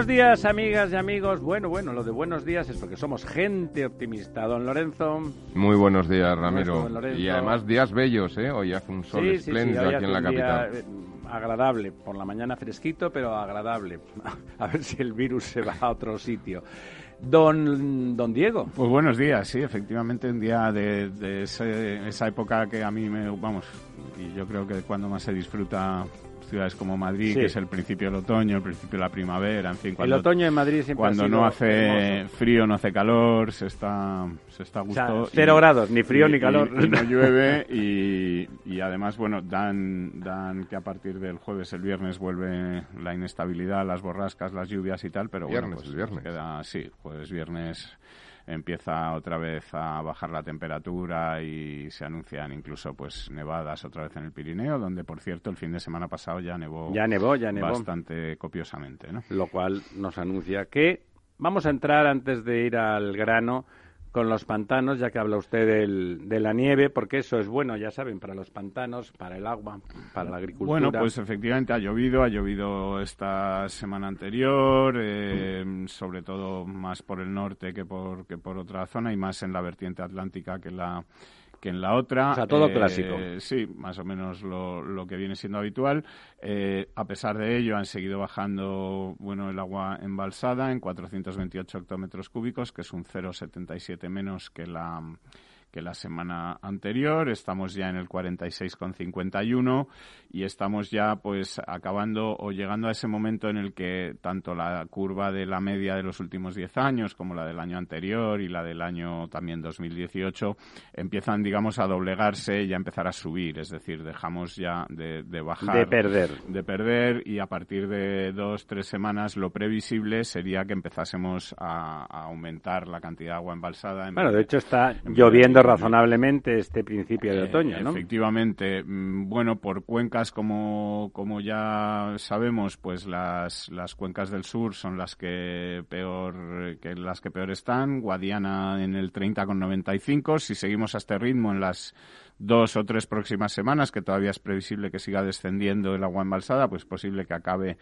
Buenos días, amigas y amigos. Bueno, bueno, lo de buenos días es porque somos gente optimista. Don Lorenzo. Muy buenos días, Ramiro. Lorenzo. Y además días bellos, ¿eh? Hoy hace un sol Sí, sí, sí, espléndido hoy aquí en la un día, capital. eh, agradable, por la mañana fresquito, pero agradable. A ver si el virus se va a otro sitio. Don, don Diego. Pues buenos días, sí, efectivamente un día de, de ese- esa época que a mí me, vamos, y yo creo que cuando más se disfruta ciudades como Madrid, Sí. que es el principio del otoño, el principio de la primavera, en fin, cuando, el otoño en Madrid siempre cuando ha sido no hace hermoso. frío, no hace calor, se está, se está a O sea, gusto. cero grados, ni frío y- ni calor. y no llueve y, y además, bueno, dan, dan que a partir del jueves, el viernes vuelve la inestabilidad, las borrascas, las lluvias y tal, pero bueno, pues el viernes. queda, sí, jueves, viernes empieza otra vez a bajar la temperatura y se anuncian incluso pues nevadas otra vez en el Pirineo, donde por cierto el fin de semana pasado ya nevó, Ya nevó, ya nevó. bastante copiosamente, ¿no? Lo cual nos anuncia que vamos a entrar antes de ir al grano con los pantanos, ya que habla usted del- de la nieve, porque eso es bueno, ya saben, para los pantanos, para el agua, para la agricultura. Bueno, pues efectivamente ha llovido, ha llovido esta semana anterior, eh, sobre todo más por el norte que por, que por otra zona y más en la vertiente atlántica que la que en la otra. O sea, todo Eh, clásico. Sí, más o menos lo, lo que viene siendo habitual. Eh, a pesar de ello, han seguido bajando bueno el agua embalsada en 428 hectómetros cúbicos, que es un 0,77 menos que la que la semana anterior. Estamos ya en el 46,51 y estamos ya pues acabando o llegando a ese momento en el que tanto la curva de la media de los últimos 10 años como la del año anterior y la del año también 2018 empiezan digamos a doblegarse y a empezar a subir. Es decir, dejamos ya de, de bajar de perder. de perder y a partir de dos, tres semanas lo previsible sería que empezásemos a, a aumentar la cantidad de agua embalsada. en Bueno, de hecho está lloviendo razonablemente este principio de eh, otoño, ¿no? Efectivamente. Mm, Bueno, por cuencas, como, como ya sabemos, pues las, las cuencas del sur son las que peor, que las que peor están. Guadiana en el 30,95. Si seguimos a este ritmo en las dos o tres próximas semanas, que todavía es previsible que siga descendiendo el agua embalsada, pues posible que acabe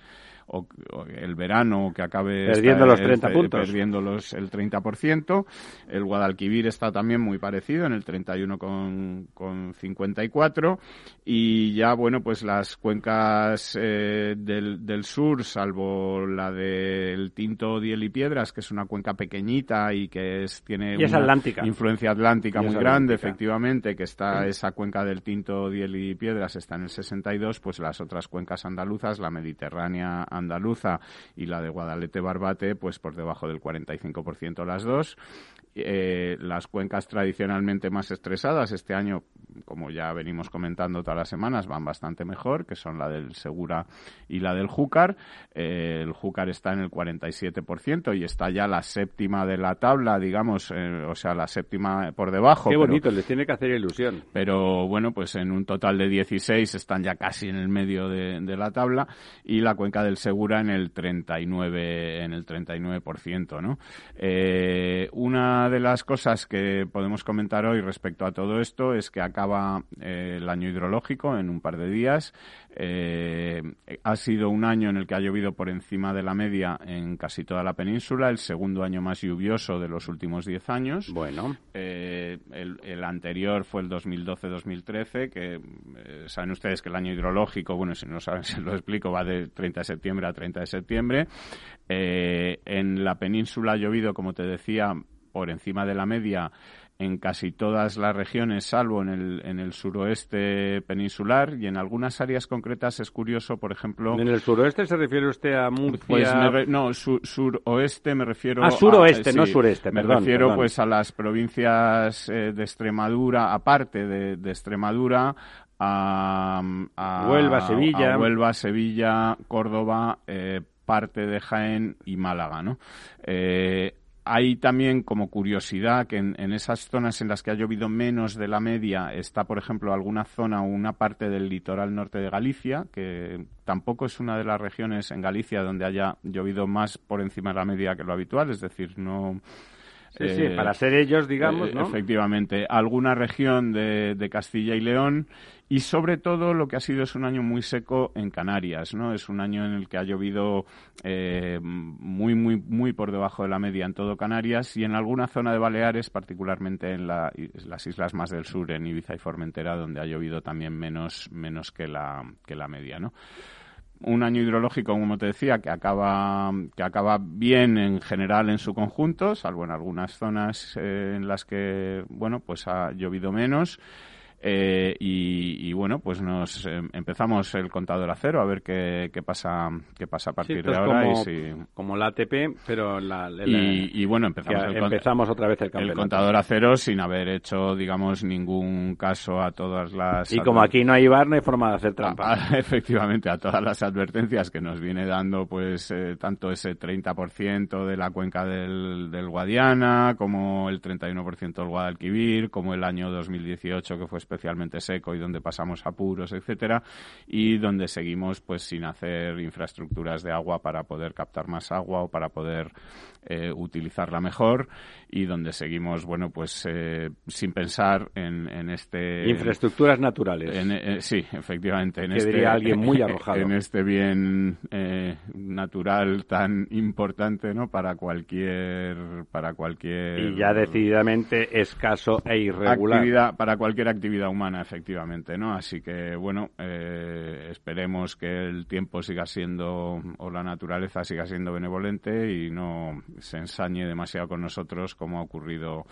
o, o el verano o que acabe Perdiendo esta- los 30 el- puntos. perdiendo los, el 30%. El Guadalquivir está también muy parecido, en el 31,54. Con, con 54. y ya, bueno, pues las cuencas eh, del, del sur, salvo la del Tinto, Diel y Piedras, que es una cuenca pequeñita y que es, tiene Y es una atlántica. influencia atlántica Y muy grande, efectivamente, que está esa cuenca del Tinto, Diel y Piedras está en el 62, pues las otras cuencas andaluzas, la mediterránea andaluza y la de Guadalete Barbate, pues por debajo del 45% las dos. Eh, las cuencas tradicionalmente más estresadas este año, como ya venimos comentando todas las semanas, van bastante mejor, que son la del Segura y la del Júcar. Eh, el Júcar está en el 47% y está ya la séptima de la tabla, digamos, eh, o sea, la séptima por debajo. Qué pero- bonito, les tiene que hacer ilusión. Pero bueno, pues en un total de 16 están ya casi en el medio de, la tabla y la cuenca del Segura en el 39 en el 39%, ¿no? Eh, una de las cosas que podemos comentar hoy respecto a todo esto es que acaba eh, el año hidrológico en un par de días. Eh, ha sido un año en el que ha llovido por encima de la media en casi toda la península, el segundo año más lluvioso de los últimos 10 años. Bueno, Eh, el, el anterior fue el 2012-2013, que eh, saben ustedes que el año hidrológico, bueno, si no saben, se lo explico, va de 30 de septiembre a 30 de septiembre. En la península ha llovido, como te decía, por encima de la media en casi todas las regiones, salvo en el, en el suroeste peninsular y en algunas áreas concretas es curioso, por ejemplo. ¿En el suroeste se refiere usted a Murcia? Pues no, suroeste me refiero. Ah, suroeste, no sureste, Me refiero pues a las provincias eh, de Extremadura, aparte de, de Extremadura, a, a, Huelva, Sevilla. A Huelva, Sevilla, Córdoba, eh, parte de Jaén y Málaga, ¿no? Eh, hay también como curiosidad que en, esas zonas en las que ha llovido menos de la media está, por ejemplo, alguna zona o una parte del litoral norte de Galicia, que tampoco es una de las regiones en Galicia donde haya llovido más por encima de la media que lo habitual, es decir, no... Sí, sí, para ser ellos, digamos, ¿no? Efectivamente. Alguna región de, de Castilla y León y sobre todo lo que ha sido es un año muy seco en Canarias, ¿no? Es un año en el que ha llovido eh, muy, muy, muy por debajo de la media en todo Canarias y en alguna zona de Baleares, particularmente en las islas más del sur, en Ibiza y Formentera, donde ha llovido también menos, menos que la, que la media, ¿no? Un año hidrológico, como te decía, que acaba, que acaba bien en general en su conjunto, salvo en algunas zonas eh, en las que, bueno, pues ha llovido menos. Eh, y, bueno, pues nos em, empezamos el contador a cero a ver qué, qué pasa qué pasa a partir de ahora. Como, y si... como la ATP, pero la, y, bueno, empezamos, el, empezamos otra vez el. El contador a cero sin haber hecho, digamos, ningún caso a todas las... Y como aquí no hay bar, no hay forma de hacer trampa. efectivamente, a todas las advertencias que nos viene dando, pues, eh, tanto ese 30% de la cuenca del, del Guadiana, como el 31% del Guadalquivir, como el año 2018 que fue especialmente seco y donde pasamos apuros, etcétera, y donde seguimos pues sin hacer infraestructuras de agua para poder captar más agua o para poder eh, utilizarla mejor y donde seguimos, bueno, pues eh, sin pensar en, en, este... Infraestructuras naturales. En, eh, sí, efectivamente. En que este, diría alguien muy arrojado. En este bien natural tan importante, ¿no? Para cualquier... Para cualquier... Y ya decididamente escaso e irregular. Actividad, para cualquier actividad humana, efectivamente, ¿no? Así que, bueno, esperemos que el tiempo siga siendo, o la naturaleza siga siendo benevolente y no se ensañe demasiado con nosotros como ha ocurrido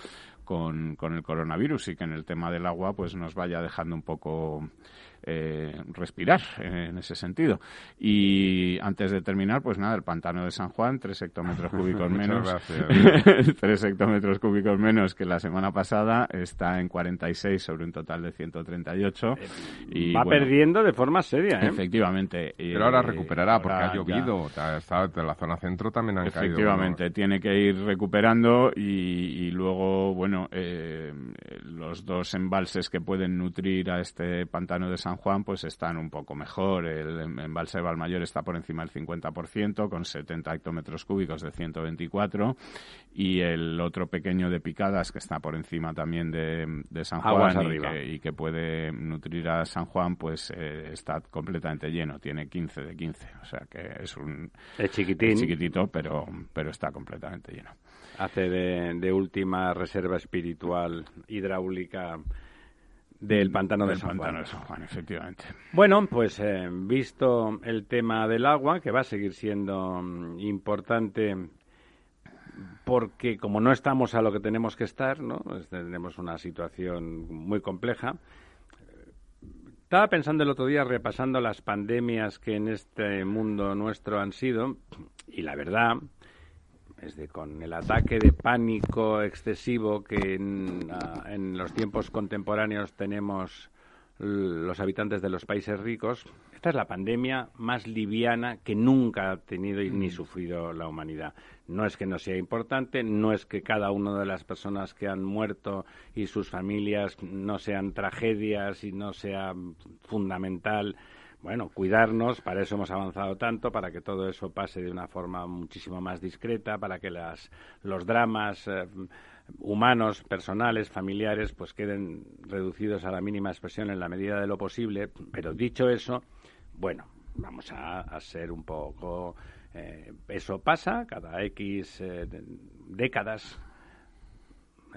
con, con el coronavirus y que en el tema del agua pues nos vaya dejando un poco eh, respirar en ese sentido. Y antes de terminar, pues nada, el pantano de San Juan, tres hectómetros cúbicos menos. tres hectómetros cúbicos menos que la semana pasada, está en 46 sobre un total de 138. Y, Va perdiendo de forma seria, ¿eh? Efectivamente. Pero ahora recuperará porque ha llovido. Está, la zona centro también han caído. Efectivamente, tiene que ir recuperando y, luego, bueno, eh, los dos embalses que pueden nutrir a este pantano de San Juan pues están un poco mejor. El embalse de Valmayor está por encima del 50% con 70 hectómetros cúbicos de 124 y el otro pequeño de Picadas que está por encima también de, San Juan y que, puede nutrir a San Juan pues eh, está completamente lleno. Tiene 15 de 15. O sea que es un... Es chiquitín. chiquitito pero, pero está completamente lleno. Hace de, de última reserva espiritual hidráulica del pantano, de, San Juan. efectivamente. Bueno, pues eh, visto el tema del agua, que va a seguir siendo mm, importante porque como no estamos a lo que tenemos que estar, ¿no? Tenemos una situación muy compleja. Estaba pensando el otro día repasando las pandemias que en este mundo nuestro han sido y la verdad desde con el ataque de pánico excesivo que en, ah, en, los tiempos contemporáneos tenemos los habitantes de los países ricos, esta es la pandemia más liviana que nunca ha tenido ni mm. sufrido la humanidad. No es que no sea importante, no es que cada una de las personas que han muerto y sus familias no sean tragedias y no sea fundamental bueno, cuidarnos, para eso hemos avanzado tanto, para que todo eso pase de una forma muchísimo más discreta, para que las, los dramas eh, humanos, personales, familiares, pues queden reducidos a la mínima expresión en la medida de lo posible. Pero dicho eso, bueno, vamos a, ser un poco... Eh, eso pasa cada X eh, décadas,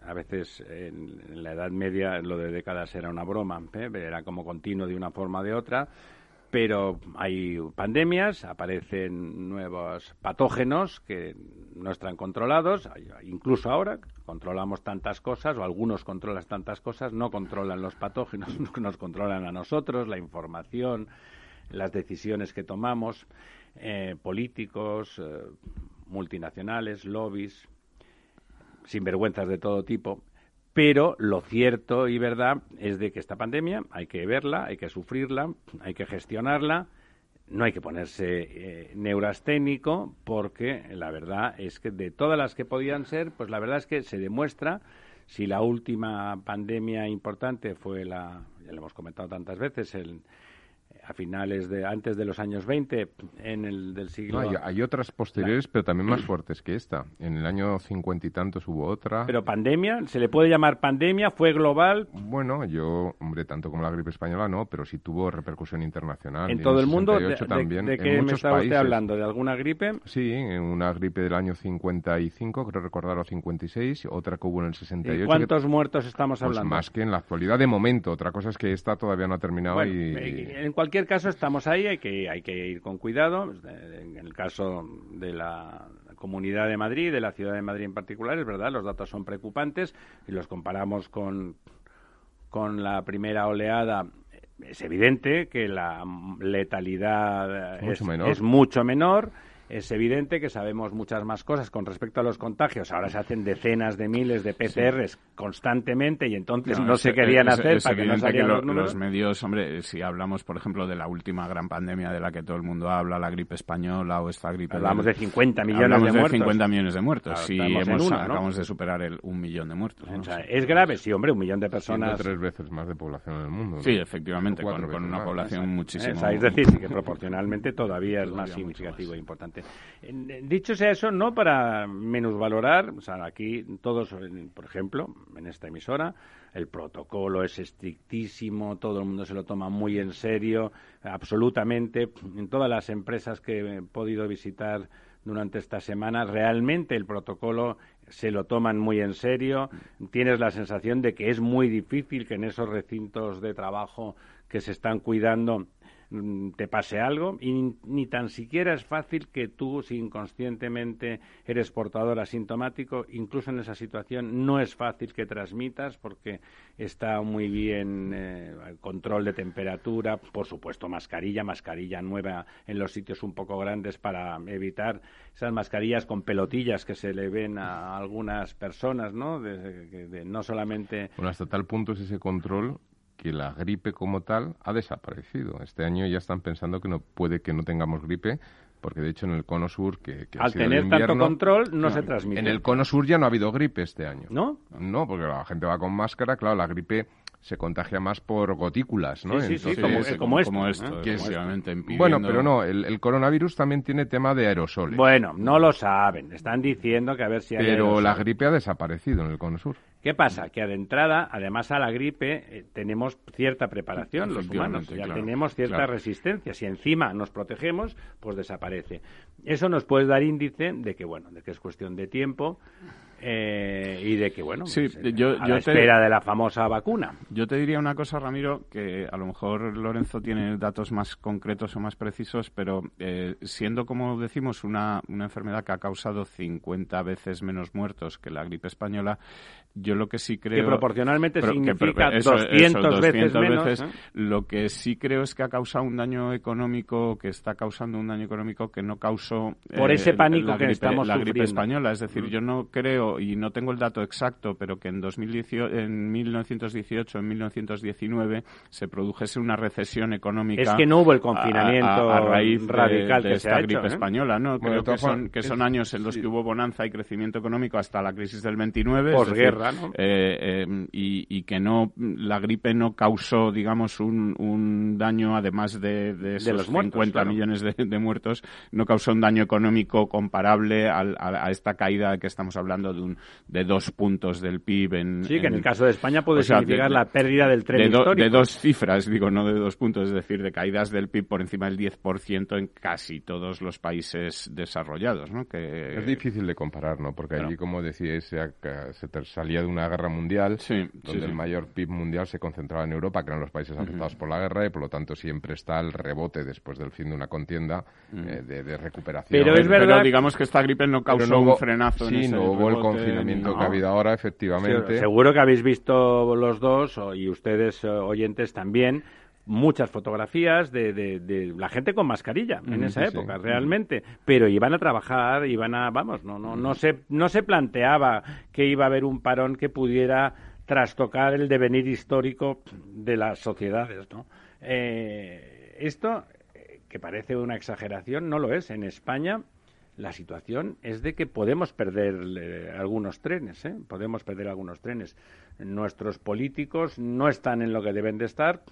a veces en, la Edad Media lo de décadas era una broma, era como continuo de una forma o de otra pero hay pandemias, aparecen nuevos patógenos que no están controlados, incluso ahora controlamos tantas cosas, o algunos controlan tantas cosas, no controlan los patógenos, nos controlan a nosotros, la información, las decisiones que tomamos, eh, políticos, eh, multinacionales, lobbies, sinvergüenzas de todo tipo. Pero lo cierto y verdad es de que esta pandemia hay que verla, hay que sufrirla, hay que gestionarla, no hay que ponerse eh, neurasténico porque la verdad es que de todas las que podían ser, pues la verdad es que se demuestra si la última pandemia importante fue la, ya lo hemos comentado tantas veces, el, a finales de antes de los años 20 en el del siglo hay, otras posteriores pero también más fuertes que esta. En el año cincuenta y tantos hubo otra. Pero pandemia se le puede llamar pandemia fue global bueno yo hombre tanto como la gripe española no pero sí tuvo repercusión internacional. En todo el mundo de, también, de, qué me estaba usted hablando de alguna gripe sí una gripe del año 55 creo recordar o 56 otra que hubo en el 68 ¿Y cuántos muertos estamos pues hablando más que en la actualidad. De momento otra cosa es que esta todavía no ha terminado y en cualquier caso, estamos ahí, hay que, hay que ir con cuidado. En el caso de la Comunidad de Madrid, de la Ciudad de Madrid en particular, es verdad, los datos son preocupantes y los comparamos con, con la primera oleada. Es evidente que la letalidad es mucho menor es evidente que sabemos muchas más cosas con respecto a los contagios. Ahora se hacen decenas de miles de PCRs constantemente y entonces no, se querían hacer para que no salieran los, los medios, hombre, si hablamos, por ejemplo, de la última gran pandemia de la que todo el mundo habla, la gripe española o esta gripe... Hablamos de, 50 millones de, muertos. 50 millones de muertos. si hemos, acabamos de superar el un millón de muertos. es grave, sí, hombre, un millón de personas... tres veces más de población en el mundo. Sí, efectivamente, con, una población muchísimo... Es decir, que proporcionalmente todavía es más significativo e importante. Dicho sea eso, no para valorar, o sea, aquí todos, por ejemplo, en esta emisora, el protocolo es estrictísimo, todo el mundo se lo toma muy en serio, absolutamente. En todas las empresas que he podido visitar durante esta semana, realmente el protocolo se lo toman muy en serio. Tienes la sensación de que es muy difícil que en esos recintos de trabajo que se están cuidando te pase algo y ni, tan siquiera es fácil que tú, si inconscientemente eres portador asintomático, incluso en esa situación no es fácil que transmitas porque está muy bien eh, control de temperatura, por supuesto mascarilla, mascarilla nueva en los sitios un poco grandes para evitar esas mascarillas con pelotillas que se le ven a algunas personas, ¿no? De, no solamente... Bueno, hasta tal punto es ese control que la gripe como tal ha desaparecido. Este año ya están pensando que no puede que no tengamos gripe, porque de hecho en el cono sur que, al tener tanto control no, se transmite. En el cono sur ya no ha habido gripe este año. ¿No? No, porque la gente va con máscara, claro, la gripe se contagia más por gotículas, ¿no? Sí, sí, como, como, esto. Bueno, pero no, el, coronavirus también tiene tema de aerosoles. Bueno, no lo saben, están diciendo que a ver si hay Pero la gripe ha desaparecido en el cono sur. ¿Qué pasa? Que de entrada, además a la gripe, eh, tenemos cierta preparación los humanos, ya tenemos cierta resistencia. Si encima nos protegemos, pues desaparece. Eso nos puede dar índice de que, bueno, de que es cuestión de tiempo eh, y de que, bueno, sí, pues, yo, a la espera de la famosa vacuna. Yo te diría una cosa, Ramiro, que a lo mejor Lorenzo tiene datos más concretos o más precisos, pero eh, siendo, como decimos, una, una enfermedad que ha causado 50 veces menos muertos que la gripe española, yo lo que sí creo... Que proporcionalmente significa 200, veces, menos. ¿eh? Lo que sí creo es que ha causado un daño económico, que está causando un daño económico que no causó... Por ese pánico que estamos La gripe española. Es decir, yo no creo y no tengo el dato exacto, pero que en, 2018, en 1918, en 1919, se produjese una recesión económica. Es que no hubo el confinamiento a, raíz radical de, esta gripe ¿eh? española, ¿no? Creo que son, que son años en los que hubo bonanza y crecimiento económico hasta la crisis del 29. Posguerra, ¿no? Eh, eh, y, que no, la gripe no causó, digamos, un, un daño, además de, de esos los 50 millones de, muertos, no causó un daño económico comparable a, a esta caída que estamos hablando de, un, de dos puntos del PIB. En, sí, que en, el caso de España puede significar la pérdida del tren de, histórico. de dos cifras, digo, no de dos puntos, es decir, de caídas del PIB por encima del 10% en casi todos los países desarrollados. ¿no? Que, es difícil de comparar, ¿no? Porque allí, como decíais, se, se salía de una guerra mundial, donde el mayor PIB mundial se concentraba en Europa, que eran los países afectados por la guerra, y por lo tanto siempre está el rebote después del fin de una contienda eh, de, recuperación. Pero es verdad. digamos que esta gripe no causó un frenazo. Sí, en no hubo el confinamiento que ha habido ahora, efectivamente. seguro que habéis visto los dos, y ustedes eh, oyentes también, muchas fotografías de, de, la gente con mascarilla en esa época, realmente. Pero iban a trabajar, iban a, vamos, no, no, no se, no se planteaba que iba a haber un parón que pudiera trastocar el devenir histórico de las sociedades, ¿no? Eh, esto, que parece una exageración, no lo es. En España la situación es de que podemos perder eh, algunos trenes, ¿eh? podemos perder algunos trenes. Nuestros políticos no están en lo que deben de estar.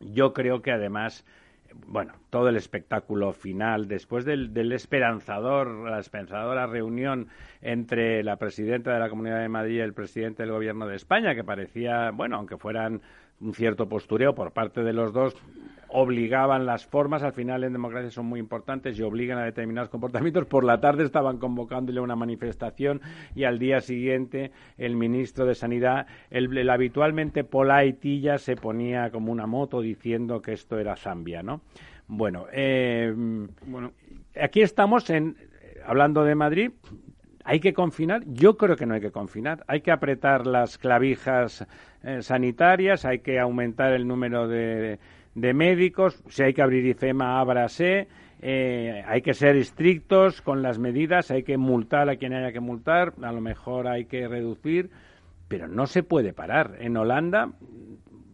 Yo creo que además bueno, todo el espectáculo final, después del, del, esperanzador, la esperanzadora reunión entre la presidenta de la Comunidad de Madrid y el presidente del Gobierno de España, que parecía, bueno, aunque fueran un cierto postureo por parte de los dos, obligaban las formas, al final en democracia son muy importantes y obligan a determinados comportamientos. Por la tarde estaban convocándole una manifestación y al día siguiente el ministro de Sanidad, el, habitualmente polaitilla, se ponía como una moto diciendo que esto era Zambia, ¿no? Bueno, eh, bueno, aquí estamos en, hablando de Madrid, ¿Hay que confinar? Yo creo que no hay que confinar. Hay que apretar las clavijas eh, sanitarias, hay que aumentar el número de, de médicos, si hay que abrir IFEMA, ábrase, eh, hay que ser estrictos con las medidas, hay que multar a quien haya que multar, a lo mejor hay que reducir, pero no se puede parar. En Holanda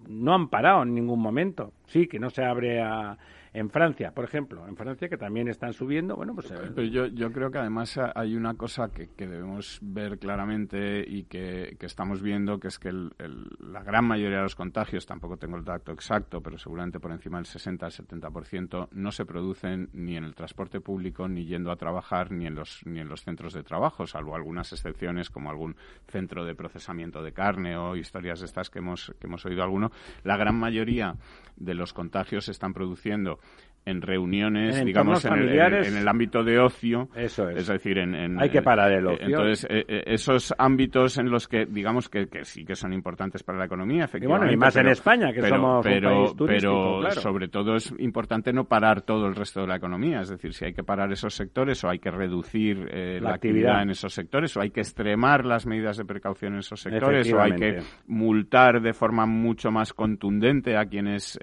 no han parado en ningún momento. Sí, que no se abre a, en Francia, por ejemplo, en Francia que también están subiendo, bueno, pues... Eh, Pero yo, creo que además hay una cosa que, debemos ver claramente y que, estamos viendo, que es que la gran mayoría de los contagios, tampoco tengo el dato exacto, pero seguramente por encima del 60 al 70%, no se producen ni en el transporte público, ni yendo a trabajar, ni en los, ni en los centros de trabajo, salvo algunas excepciones como algún centro de procesamiento de carne o historias de estas que hemos, que hemos oído alguno. La gran mayoría de los contagios se están produciendo en reuniones, digamos, en el, ámbito de ocio. Eso es. Es decir, en... Hay que parar el ocio. Entonces, eh, eh, esos ámbitos en los que, digamos, que, sí que son importantes para la economía, efectivamente. Y bueno, y más en España, que somos un país turístico, Pero sobre todo es importante no parar todo el resto de la economía. Es decir, si hay que parar esos sectores o hay que reducir eh, la, actividad. en esos sectores o hay que extremar las medidas de precaución en esos sectores o hay que multar de forma mucho más contundente a quienes...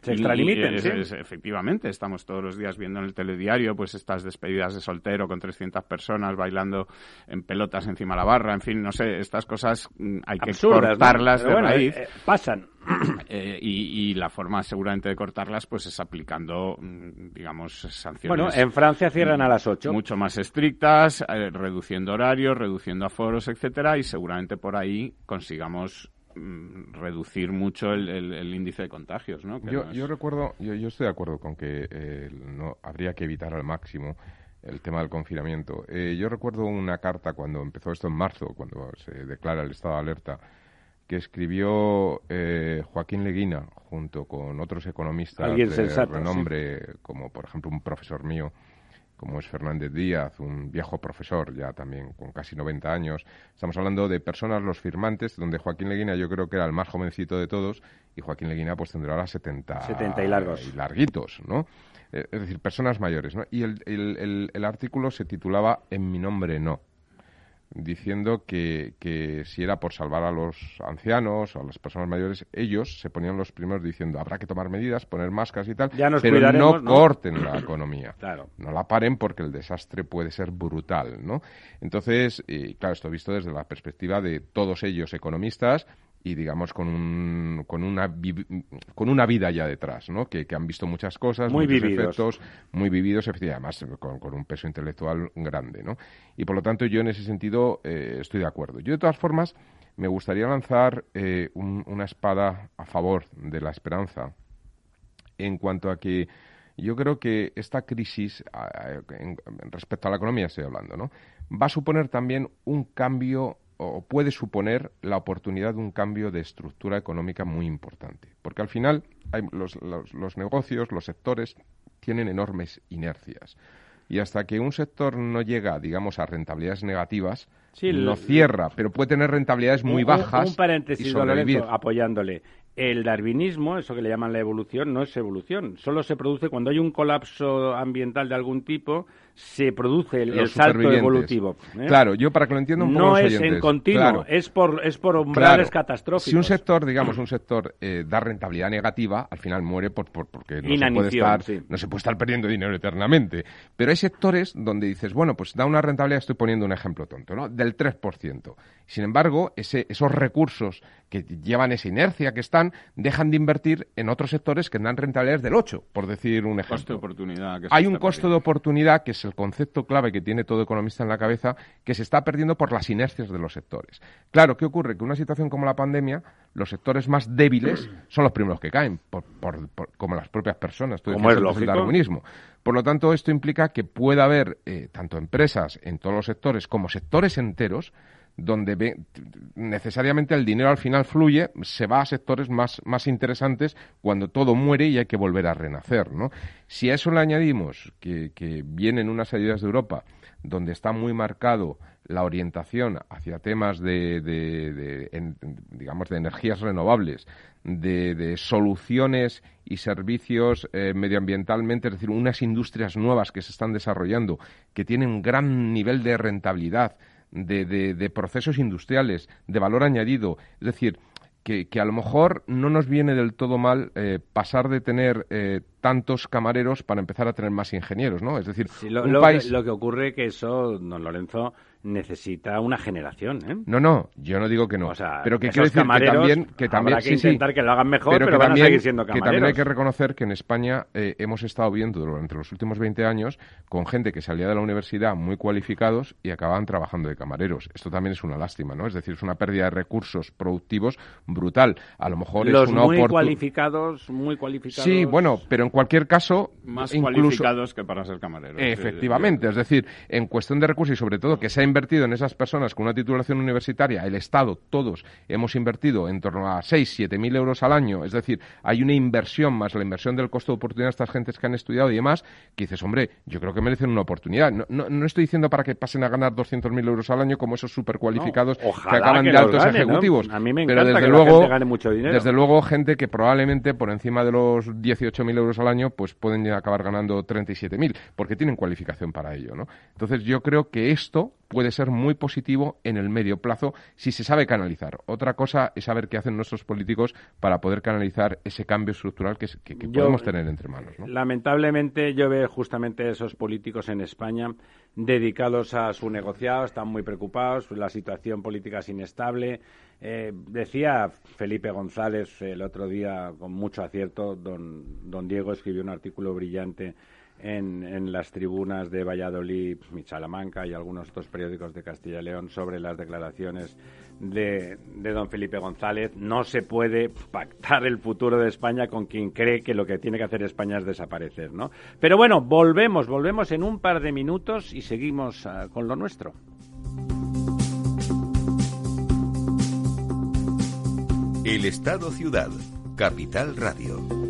Se extralimiten, sí. efectivamente efectivamente, estamos todos los días viendo en el telediario pues estas despedidas de soltero con 300 personas bailando en pelotas encima de la barra, en fin, no sé, estas cosas mm, hay que cortarlas de raíz. Eh, pasan. Eh, y, la forma seguramente de cortarlas pues es aplicando, mm, digamos, sanciones. Bueno, en Francia cierran a las 8. Mucho más estrictas, eh, reduciendo horarios, reduciendo aforos, etcétera, y seguramente por ahí consigamos reducir mucho el, índice de contagios, ¿no? yo, recuerdo, yo, estoy de acuerdo con que eh, no habría que evitar al máximo el tema del confinamiento. Eh, yo recuerdo una carta cuando empezó esto en marzo, cuando se declara el estado de alerta, que escribió eh, Joaquín Leguina junto con otros economistas de renombre, como por ejemplo un profesor mío, como es Fernández Díaz, un viejo profesor ya también con casi 90 años. Estamos hablando de personas, los firmantes, donde Joaquín Leguina yo creo que era el más jovencito de todos y Joaquín Leguina pues tendrá ahora 70, 70 y largos. Y larguitos, ¿no? Eh, es decir, personas mayores, ¿no? Y el, el, el artículo se titulaba En mi nombre no diciendo que, que, si era por salvar a los ancianos o a las personas mayores, ellos se ponían los primeros diciendo habrá que tomar medidas, poner máscaras y tal, pero no, corten la economía. No la paren porque el desastre puede ser brutal, ¿no? Entonces, y claro, esto visto desde la perspectiva de todos ellos economistas y digamos con un, con una con una vida ya detrás no que, han visto muchas cosas muy muchos vividos. efectos muy vividos además con, con, un peso intelectual grande no y por lo tanto yo en ese sentido eh, estoy de acuerdo yo de todas formas me gustaría lanzar eh, una espada a favor de la esperanza en cuanto a que Yo creo que esta crisis, respecto a la economía estoy hablando, ¿no? va a suponer también un cambio o puede suponer la oportunidad de un cambio de estructura económica muy importante. Porque al final los, negocios, los sectores, tienen enormes inercias. Y hasta que un sector no llega, digamos, a rentabilidades negativas, no cierra, pero puede tener rentabilidades muy bajas. Un, paréntesis, apoyándole. El darwinismo, eso que le llaman la evolución, no es evolución. Solo se produce cuando hay un colapso ambiental de algún tipo se produce el, salto evolutivo. ¿eh? Claro, yo para que lo entienda un poco No es en continuo, es por, es por umbrales catastróficos. Si un sector, digamos, un sector eh, da rentabilidad negativa, al final muere por, porque no se, puede estar, no se puede estar perdiendo dinero eternamente. Pero hay sectores donde dices, bueno, pues da una rentabilidad, estoy poniendo un ejemplo tonto, ¿no? Del 3%. Sin embargo, ese, esos recursos que llevan esa inercia que están, dejan de invertir en otros sectores que dan rentabilidades del 8, por decir un ejemplo. Costo de oportunidad. Hay un costo de oportunidad que es el concepto clave que tiene todo economista en la cabeza, que se está perdiendo por las inercias de los sectores. Claro, ¿qué ocurre? Que una situación como la pandemia, los sectores más débiles son los primeros que caen, por, como las propias personas. como es lógico. darwinismo. Por lo tanto, esto implica que pueda haber eh, tanto empresas en todos los sectores como sectores enteros donde necesariamente el dinero al final fluye, se va a sectores más, más interesantes cuando todo muere y hay que volver a renacer. ¿no? Si a eso le añadimos que, vienen unas ayudas de Europa donde está muy marcado la orientación hacia temas de, digamos de energías renovables, de, soluciones y servicios eh, medioambientalmente, es decir, unas industrias nuevas que se están desarrollando, que tienen un gran nivel de rentabilidad, de, de, procesos industriales, de valor añadido. Es decir, que, que, a lo mejor no nos viene del todo mal eh, pasar de tener eh, tantos camareros para empezar a tener más ingenieros, ¿no? Es decir, lo, un país... que, lo que ocurre que eso, don Lorenzo, necesita una generación, ¿eh? No, no, yo no digo que no. pero que quiero decir que también, que también habrá que intentar que lo hagan mejor, pero, van a seguir siendo camareros. Que también hay que reconocer que en España eh, hemos estado viendo durante los últimos 20 años con gente que salía de la universidad muy cualificados y acababan trabajando de camareros. Esto también es una lástima, ¿no? Es decir, es una pérdida de recursos productivos brutal. A lo mejor los es una muy cualificados, muy cualificados. Sí, bueno, pero en cualquier caso más cualificados que para ser camareros. Efectivamente, es decir, en cuestión de recursos y sobre todo que se ha invertido en esas personas con una titulación universitaria, el Estado, todos, hemos invertido en torno a 6, 7 mil euros al año, es decir, hay una inversión más la inversión del costo de oportunidad de estas gentes que han estudiado y demás, que dices, hombre, yo creo que merecen una oportunidad. No, no, estoy diciendo para que pasen a ganar 200 mil euros al año como esos super cualificados que acaban de altos ejecutivos. A mí me pero desde que luego, gane mucho dinero. Desde luego, gente que probablemente por encima de los 18 mil euros al año, pues pueden acabar ganando 37 mil, porque tienen cualificación para ello, ¿no? Entonces yo creo que esto puede ser muy positivo en el medio plazo si se sabe canalizar. Otra cosa es saber qué hacen nuestros políticos para poder canalizar ese cambio estructural que, podemos tener entre manos. Lamentablemente yo veo justamente esos políticos en España dedicados a su negociado, están muy preocupados, la situación política es inestable. Eh, decía Felipe González el otro día, con mucho acierto, don, don Diego escribió un artículo brillante en, las tribunas de Valladolid Salamanca y algunos otros periódicos de Castilla y León sobre las declaraciones de, de, don Felipe González. No se puede pactar el futuro de España con quien cree que lo que tiene que hacer España es desaparecer, ¿no? Pero bueno, volvemos, volvemos en un par de minutos y seguimos ah, con lo nuestro. El Estado Ciudad, Capital Radio.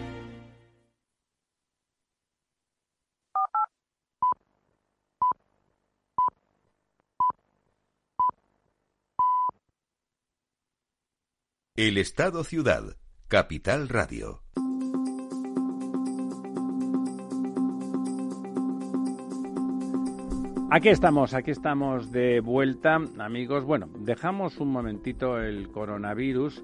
El Estado Ciudad, Capital Radio. Aquí estamos, aquí estamos de vuelta, amigos. Bueno, dejamos un momentito el coronavirus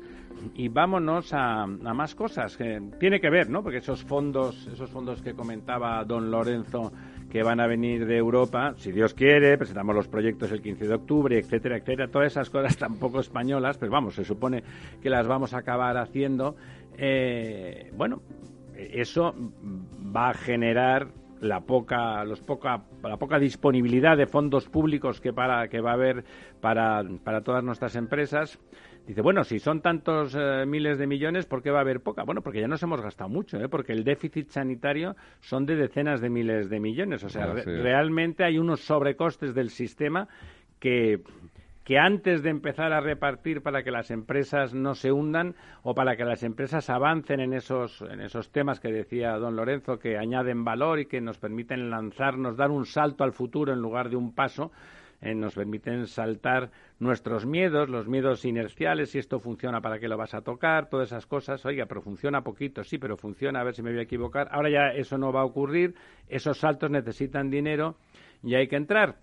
y vámonos a, más cosas. que tiene que ver, ¿no? Porque esos fondos, esos fondos que comentaba don Lorenzo que van a venir de Europa, si Dios quiere, presentamos los proyectos el 15 de octubre, etcétera, etcétera, todas esas cosas tampoco españolas, pero vamos, se supone que las vamos a acabar haciendo. Eh, bueno, eso va a generar la poca, los poca, la poca disponibilidad de fondos públicos que, para, que va a haber para, para todas nuestras empresas. Dice, bueno, si son tantos eh, miles de millones, ¿por qué va a haber poca? Bueno, porque ya nos hemos gastado mucho, ¿eh? porque el déficit sanitario son de decenas de miles de millones. O sea, realmente hay unos sobrecostes del sistema que, que antes de empezar a repartir para que las empresas no se hundan o para que las empresas avancen en esos, en esos temas que decía don Lorenzo, que añaden valor y que nos permiten lanzarnos, dar un salto al futuro en lugar de un paso, eh, nos permiten saltar nuestros miedos, los miedos inerciales, si esto funciona, ¿para qué lo vas a tocar? Todas esas cosas, oiga, pero funciona poquito, sí, pero funciona, a ver si me voy a equivocar. Ahora ya eso no va a ocurrir, esos saltos necesitan dinero y hay que entrar.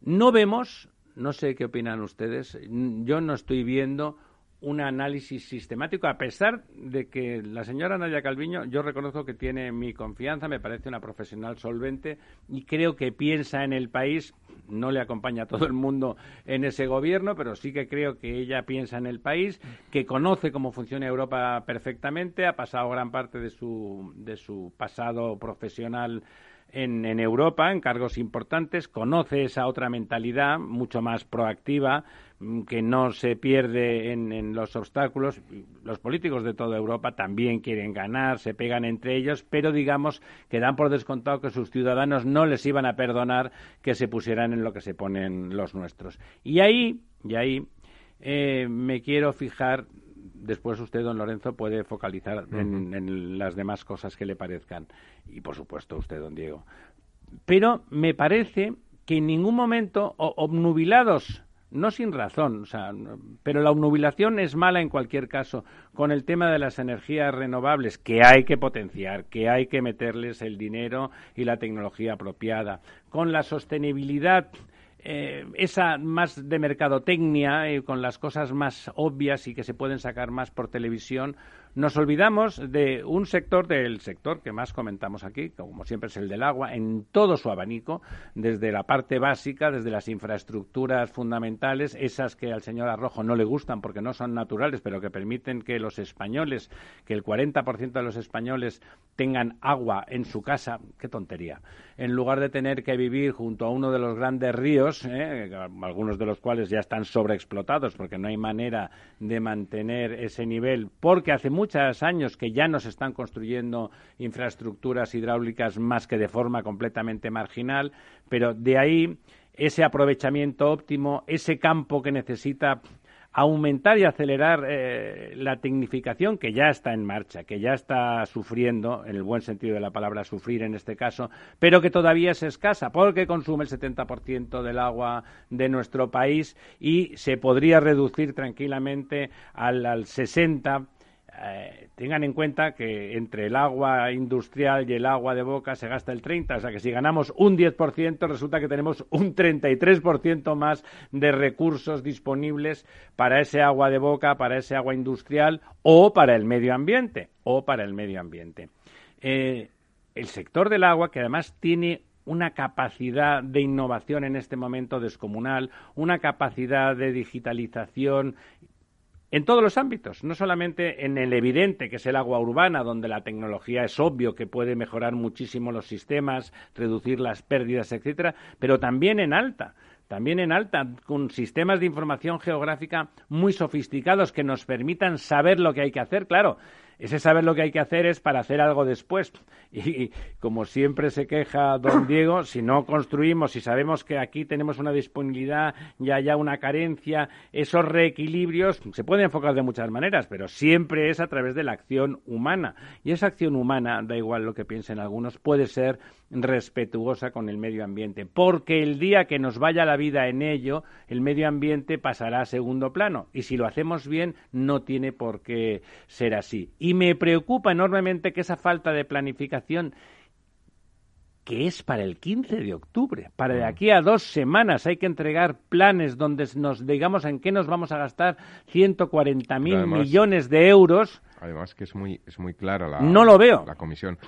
No vemos, no sé qué opinan ustedes, yo no estoy viendo un análisis sistemático, a pesar de que la señora Nadia Calviño, yo reconozco que tiene mi confianza, me parece una profesional solvente y creo que piensa en el país. No le acompaña a todo el mundo en ese gobierno, pero sí que creo que ella piensa en el país, que conoce cómo funciona Europa perfectamente, ha pasado gran parte de su, de su pasado profesional en, en, Europa, en cargos importantes, conoce esa otra mentalidad mucho más proactiva, que no se pierde en, en, los obstáculos. Los políticos de toda Europa también quieren ganar, se pegan entre ellos, pero digamos que dan por descontado que sus ciudadanos no les iban a perdonar que se pusieran en lo que se ponen los nuestros. Y ahí, y ahí eh, me quiero fijar después usted, don Lorenzo, puede focalizar en, las demás cosas que le parezcan. Y, por supuesto, usted, don Diego. Pero me parece que en ningún momento, obnubilados, no sin razón, o sea, pero la obnubilación es mala en cualquier caso, con el tema de las energías renovables, que hay que potenciar, que hay que meterles el dinero y la tecnología apropiada, con la sostenibilidad eh, esa más de mercadotecnia, eh, con las cosas más obvias y que se pueden sacar más por televisión, nos olvidamos de un sector, del sector que más comentamos aquí, como siempre es el del agua, en todo su abanico, desde la parte básica, desde las infraestructuras fundamentales, esas que al señor Arrojo no le gustan porque no son naturales, pero que permiten que los españoles, que el 40% de los españoles tengan agua en su casa, qué tontería, en lugar de tener que vivir junto a uno de los grandes ríos, ¿eh? algunos de los cuales ya están sobreexplotados porque no hay manera de mantener ese nivel, porque hace muchos años que ya no se están construyendo infraestructuras hidráulicas más que de forma completamente marginal, pero de ahí ese aprovechamiento óptimo, ese campo que necesita aumentar y acelerar eh, la tecnificación que ya está en marcha, que ya está sufriendo, en el buen sentido de la palabra sufrir en este caso, pero que todavía es escasa porque consume el 70% del agua de nuestro país y se podría reducir tranquilamente al, al 60% eh, tengan en cuenta que entre el agua industrial y el agua de boca se gasta el 30, o sea que si ganamos un 10%, resulta que tenemos un 33% más de recursos disponibles para ese agua de boca, para ese agua industrial o para el medio ambiente, o para el medio ambiente. Eh, el sector del agua, que además tiene una capacidad de innovación en este momento descomunal, una capacidad de digitalización en todos los ámbitos, no solamente en el evidente, que es el agua urbana, donde la tecnología es obvio que puede mejorar muchísimo los sistemas, reducir las pérdidas, etcétera, pero también en alta también en alta, con sistemas de información geográfica muy sofisticados que nos permitan saber lo que hay que hacer. Claro, ese saber lo que hay que hacer es para hacer algo después. Y, como siempre se queja don Diego, si no construimos, si sabemos que aquí tenemos una disponibilidad y haya una carencia, esos reequilibrios se pueden enfocar de muchas maneras, pero siempre es a través de la acción humana. Y esa acción humana, da igual lo que piensen algunos, puede ser respetuosa con el medio ambiente, porque el día que nos vaya la vida en ello, el medio ambiente pasará a segundo plano. Y si lo hacemos bien, no tiene por qué ser así. Y me preocupa enormemente que esa falta de planificación que es para el 15 de octubre. Para de mm. aquí a dos semanas hay que entregar planes donde nos digamos en qué nos vamos a gastar 140.000 mil millones de euros. Además que es muy, es muy clara la, no lo veo. la comisión.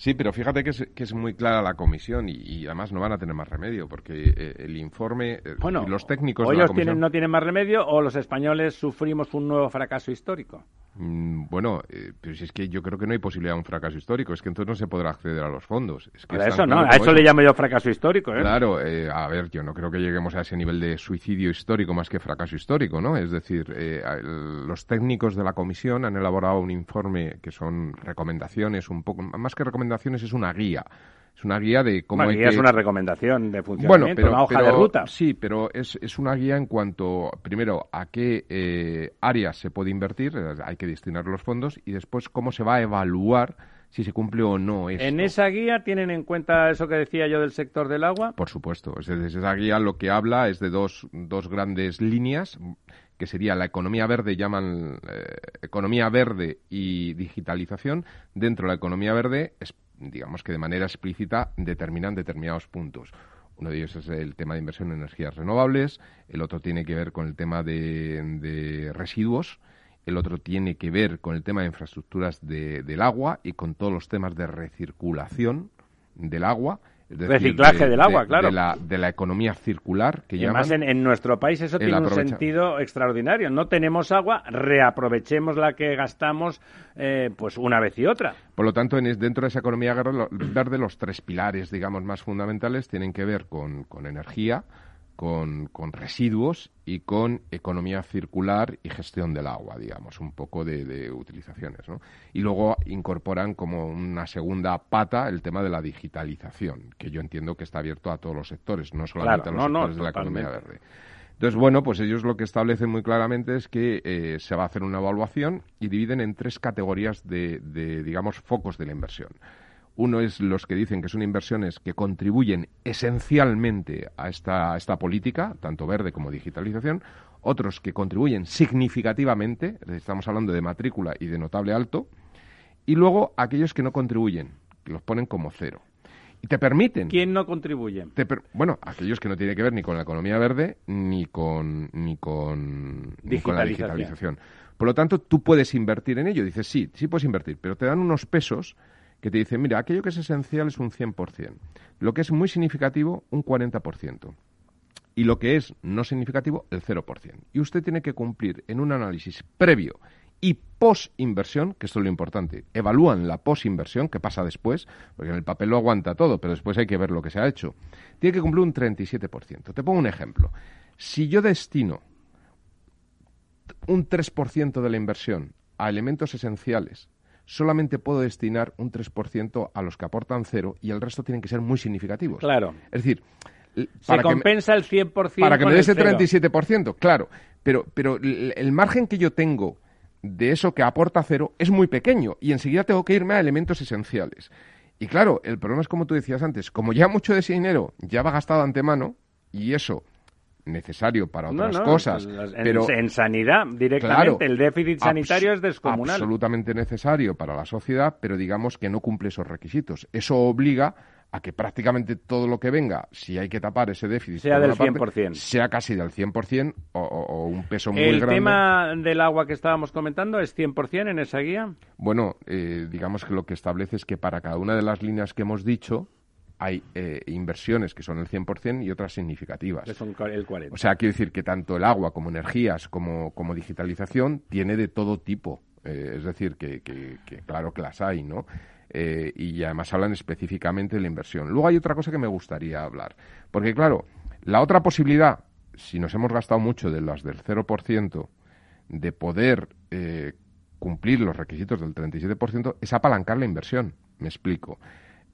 Sí, pero fíjate que es, que es muy clara la comisión y, además no van a tener más remedio porque eh, el informe, eh, bueno, los técnicos o ellos tienen, no tienen más remedio o los españoles sufrimos un nuevo fracaso histórico. Mm, bueno, eh, pero si es que yo creo que no hay posibilidad de un fracaso histórico, es que entonces no se podrá acceder a los fondos. Es que eso no, a eso, le llamo yo fracaso histórico. ¿eh? Claro, eh, a ver, yo no creo que lleguemos a ese nivel de suicidio histórico más que fracaso histórico, ¿no? Es decir, los técnicos de la comisión han elaborado un informe que son recomendaciones, un poco más que recomendaciones, es una guía es una guía de cómo una guía es una recomendación de funcionamiento, una hoja de ruta. Sí, pero es, es, una guía en cuanto, primero, a qué eh, áreas se puede invertir, hay que destinar los fondos, y después cómo se va a evaluar si se cumple o no esto. ¿En esa guía tienen en cuenta eso que decía yo del sector del agua? Por supuesto. Es esa guía lo que habla es de dos, dos grandes líneas que sería la economía verde, llaman eh, economía verde y digitalización. Dentro de la economía verde, es, digamos que de manera explícita determinan determinados puntos. Uno de ellos es el tema de inversión en energías renovables, el otro tiene que ver con el tema de, residuos, el otro tiene que ver con el tema de infraestructuras del agua y con todos los temas de recirculación del agua Reciclaje del agua, claro. De la, de la, economía circular que y Además, en, nuestro país eso tiene un sentido extraordinario. No tenemos agua, reaprovechemos la que gastamos eh, pues una vez y otra. Por lo tanto, en, dentro de esa economía verde, los tres pilares, digamos, más fundamentales tienen que ver con, con energía, con, con, residuos y con economía circular y gestión del agua, digamos, un poco de, utilizaciones. ¿no? Y luego incorporan como una segunda pata el tema de la digitalización, que yo entiendo que está abierto a todos los sectores, no solamente a los sectores de la economía verde. Entonces, bueno, pues ellos lo que establecen muy claramente es que eh, se va a hacer una evaluación y dividen en tres categorías de, de digamos, focos de la inversión. Uno es los que dicen que son inversiones que contribuyen esencialmente a esta, esta política, tanto verde como digitalización. Otros que contribuyen significativamente, estamos hablando de matrícula y de notable alto. Y luego aquellos que no contribuyen, que los ponen como cero. Y te permiten. ¿Quién no contribuye? bueno, aquellos que no tienen que ver ni con la economía verde ni con, ni con, ni con la digitalización. Por lo tanto, tú puedes invertir en ello. Dices, sí, sí puedes invertir, pero te dan unos pesos que te dice, mira, aquello que es esencial es un 100%, lo que es muy significativo, un 40%, y lo que es no significativo, el 0%. Y usted tiene que cumplir en un análisis previo y post-inversión, que esto es lo importante, evalúan la post-inversión, que pasa después, porque en el papel lo aguanta todo, pero después hay que ver lo que se ha hecho. Tiene que cumplir un 37%. Te pongo un ejemplo. Si yo destino un 3% de la inversión a elementos esenciales solamente puedo destinar un 3% a los que aportan cero y el resto tienen que ser muy significativos. Claro. Es decir, se compensa el 100% para que me dé ese 37%, claro, pero pero el margen que yo tengo de eso que aporta cero es muy pequeño y enseguida tengo que irme a elementos esenciales. Y claro, el problema es como tú decías antes, como ya mucho de ese dinero ya va gastado antemano y eso necesario para otras no, cosas, en, pero en sanidad directamente Claro, el déficit sanitario es descomunal. Absolutamente necesario para la sociedad, pero digamos que no cumple esos requisitos. Eso obliga a que prácticamente todo lo que venga, si hay que tapar ese déficit, Sea del una parte, 100%. sea casi del 100% o, o- o un peso muy el grande. tema del agua que estábamos comentando es 100% en esa guía. Bueno, eh, digamos que lo que establece es que para cada una de las líneas que hemos dicho hay eh, inversiones que son el 100% y otras significativas. Que son el 40. O sea, quiero decir que tanto el agua como energías como, como digitalización tiene de todo tipo. Eh, es decir, que, que- que claro que las hay, ¿no? Eh, y además hablan específicamente de la inversión. Luego hay otra cosa que me gustaría hablar. Porque, claro, la otra posibilidad, si nos hemos gastado mucho de las del 0%, de poder eh, cumplir los requisitos del 37%, es apalancar la inversión. Me explico.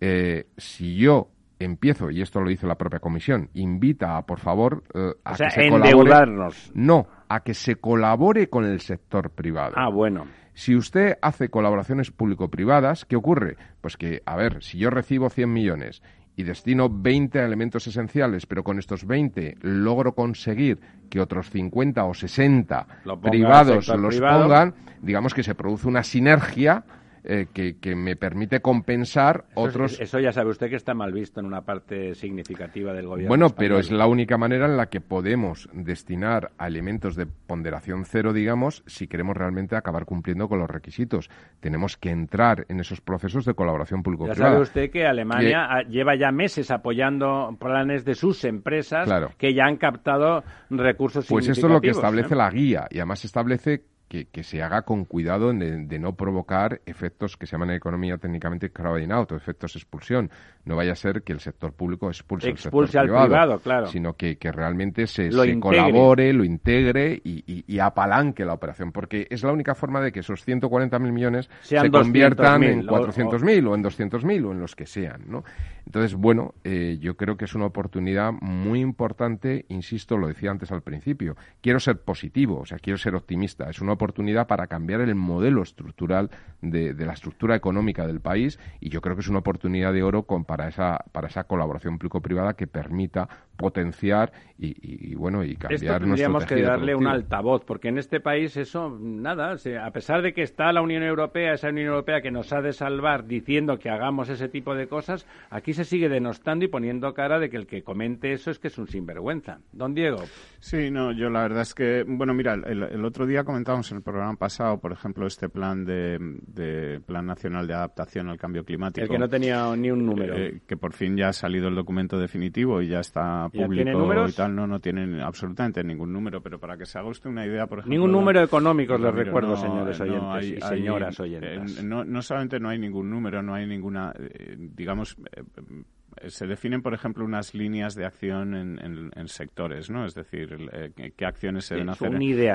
Eh, si yo empiezo, y esto lo dice la propia comisión, invita a, por favor, eh, a o sea, que se colabore. endeudarnos. No, a que se colabore con el sector privado. Ah, bueno. Si usted hace colaboraciones público-privadas, ¿qué ocurre? Pues que, a ver, si yo recibo 100 millones y destino 20 a elementos esenciales, pero con estos 20 logro conseguir que otros 50 o 60 Lo ponga el privados los privado. pongan, digamos que se produce una sinergia eh, que, que me permite compensar Eso, es- otros eso ya sabe usted que está mal visto en una parte significativa del gobierno. bueno, pero es la única manera en la que podemos destinar a elementos de ponderación cero, digamos, si queremos realmente acabar cumpliendo con los requisitos. Tenemos que entrar en esos procesos de colaboración Ya público-privada. sabe usted que Alemania ah, lleva ya meses apoyando planes de sus empresas Claro. que ya han captado recursos Pues esto es lo que significativos, establece ¿eh? la guía y además establece que, que se haga con cuidado de, de no provocar efectos que se llaman en economía técnicamente crowding out, o efectos expulsión. No vaya a ser que el sector público expulse, Expulse al al sector privado, claro. sino que, que realmente se, Lo se colabore, lo integre y, y- y apalanque la operación, porque es la única forma de que esos 140.000 millones Sean se conviertan 200.000 en o- 400.000 o en 200.000 o en los que sean, ¿no? Entonces, bueno, eh, yo creo que es una oportunidad muy importante, insisto, lo decía antes al principio, quiero ser positivo, o sea, quiero ser optimista, es una oportunidad para cambiar el modelo estructural de, la estructura económica del país y yo creo que es una oportunidad de oro con, para, esa, para esa colaboración público-privada que permita potenciar y, y- y, bueno, y cambiar Esto nuestro tendríamos que darle un altavoz, porque en este país eso, nada, o sea, a pesar de que está la Unión Europea, esa Unión Europea que nos ha de salvar diciendo que hagamos ese tipo de cosas, aquí se sigue denostando y poniendo cara de que el que comente eso es que es un sinvergüenza. Don Diego, Sí, no, yo la verdad es que, bueno, mira, el, el otro día comentábamos en el programa pasado, por ejemplo, este plan de, de Plan Nacional de Adaptación al Cambio Climático. el que no tenía ni un número. eh, que por fin ya ha salido el documento definitivo y ya está ¿Ya público y tal. No, no tienen absolutamente ningún número, pero para que se haga usted una idea, por ejemplo... Ningún número económico, les recuerdo, no, señores no oyentes hay- y hay- señoras oyentas. eh, no, no solamente no hay ningún número, no hay ninguna, eh, digamos, eh, se definen, por ejemplo, unas líneas de acción en, en- en sectores, ¿no? Es decir, eh, qué- acciones se deben hacer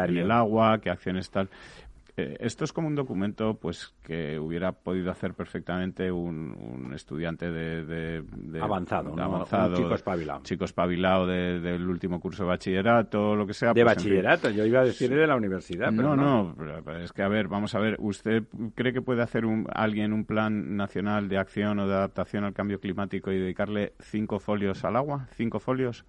en el agua, qué acciones tal. Eh, esto es como un documento pues que hubiera podido hacer perfectamente un, un estudiante de, de- de- Avanzado, de ¿no? avanzado, Un chico espabilado. chico espabilado de- del último curso de bachillerato, lo que sea. de pues, en fin. bachillerato, yo iba a decir de la universidad. pero No, no, pero es que a ver, vamos a ver, ¿usted cree que puede hacer un, alguien un plan nacional de acción o de adaptación al cambio climático y dedicarle cinco folios al agua? ¿Cinco folios?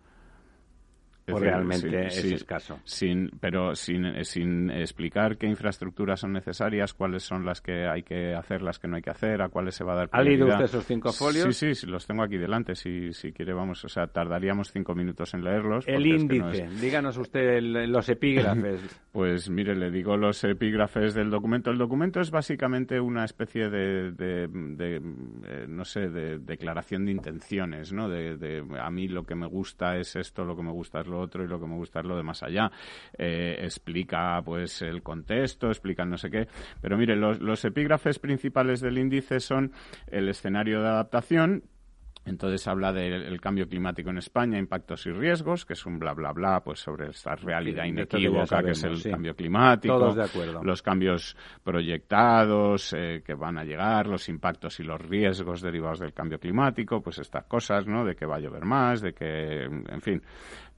Realmente sí, es sí, escaso. Sin, pero sin, sin explicar qué infraestructuras son necesarias, cuáles son las que hay que hacer, las que no hay que hacer, a cuáles se va a dar ¿Ha leído prioridad. usted esos cinco folios? Sí, sí, los tengo aquí delante, si, si quiere, vamos, o sea, tardaríamos cinco minutos en leerlos. El porque es que no índice, es- díganos usted el- los epígrafes. pues mire, le digo los epígrafes del documento. El documento es básicamente una especie de, de- de, eh, no sé, de declaración de intenciones, ¿no? De, de, a mí lo que me gusta es esto, lo que me gusta es lo otro y lo que me gusta es lo de más allá. Eh, explica, pues, el contexto, explica no sé qué. Pero mire, los, los epígrafes principales del índice son el escenario de adaptación, entonces habla del el cambio climático en España, impactos y riesgos, que es un bla bla bla, pues sobre esta realidad que inequívoca que es el sí. cambio climático, Todos de acuerdo. los cambios proyectados eh, que van a llegar, los impactos y los riesgos derivados del cambio climático, pues estas cosas, ¿no? De que va a llover más, de que, en fin.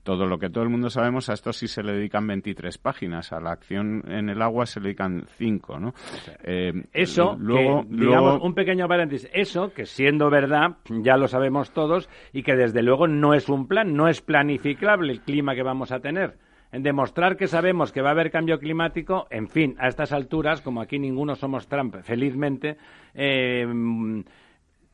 Todo lo que todo el mundo sabemos, a esto sí se le dedican 23 páginas, a la acción en el agua se le dedican 5, ¿no? Eh, eso, luego, digamos, un pequeño paréntesis, eso que siendo verdad, ya lo sabemos todos, y que desde luego no es un plan, no es planificable el clima que vamos a tener en demostrar que sabemos que va a haber cambio climático, en fin, a estas alturas, como aquí ninguno somos Trump, felizmente, eh,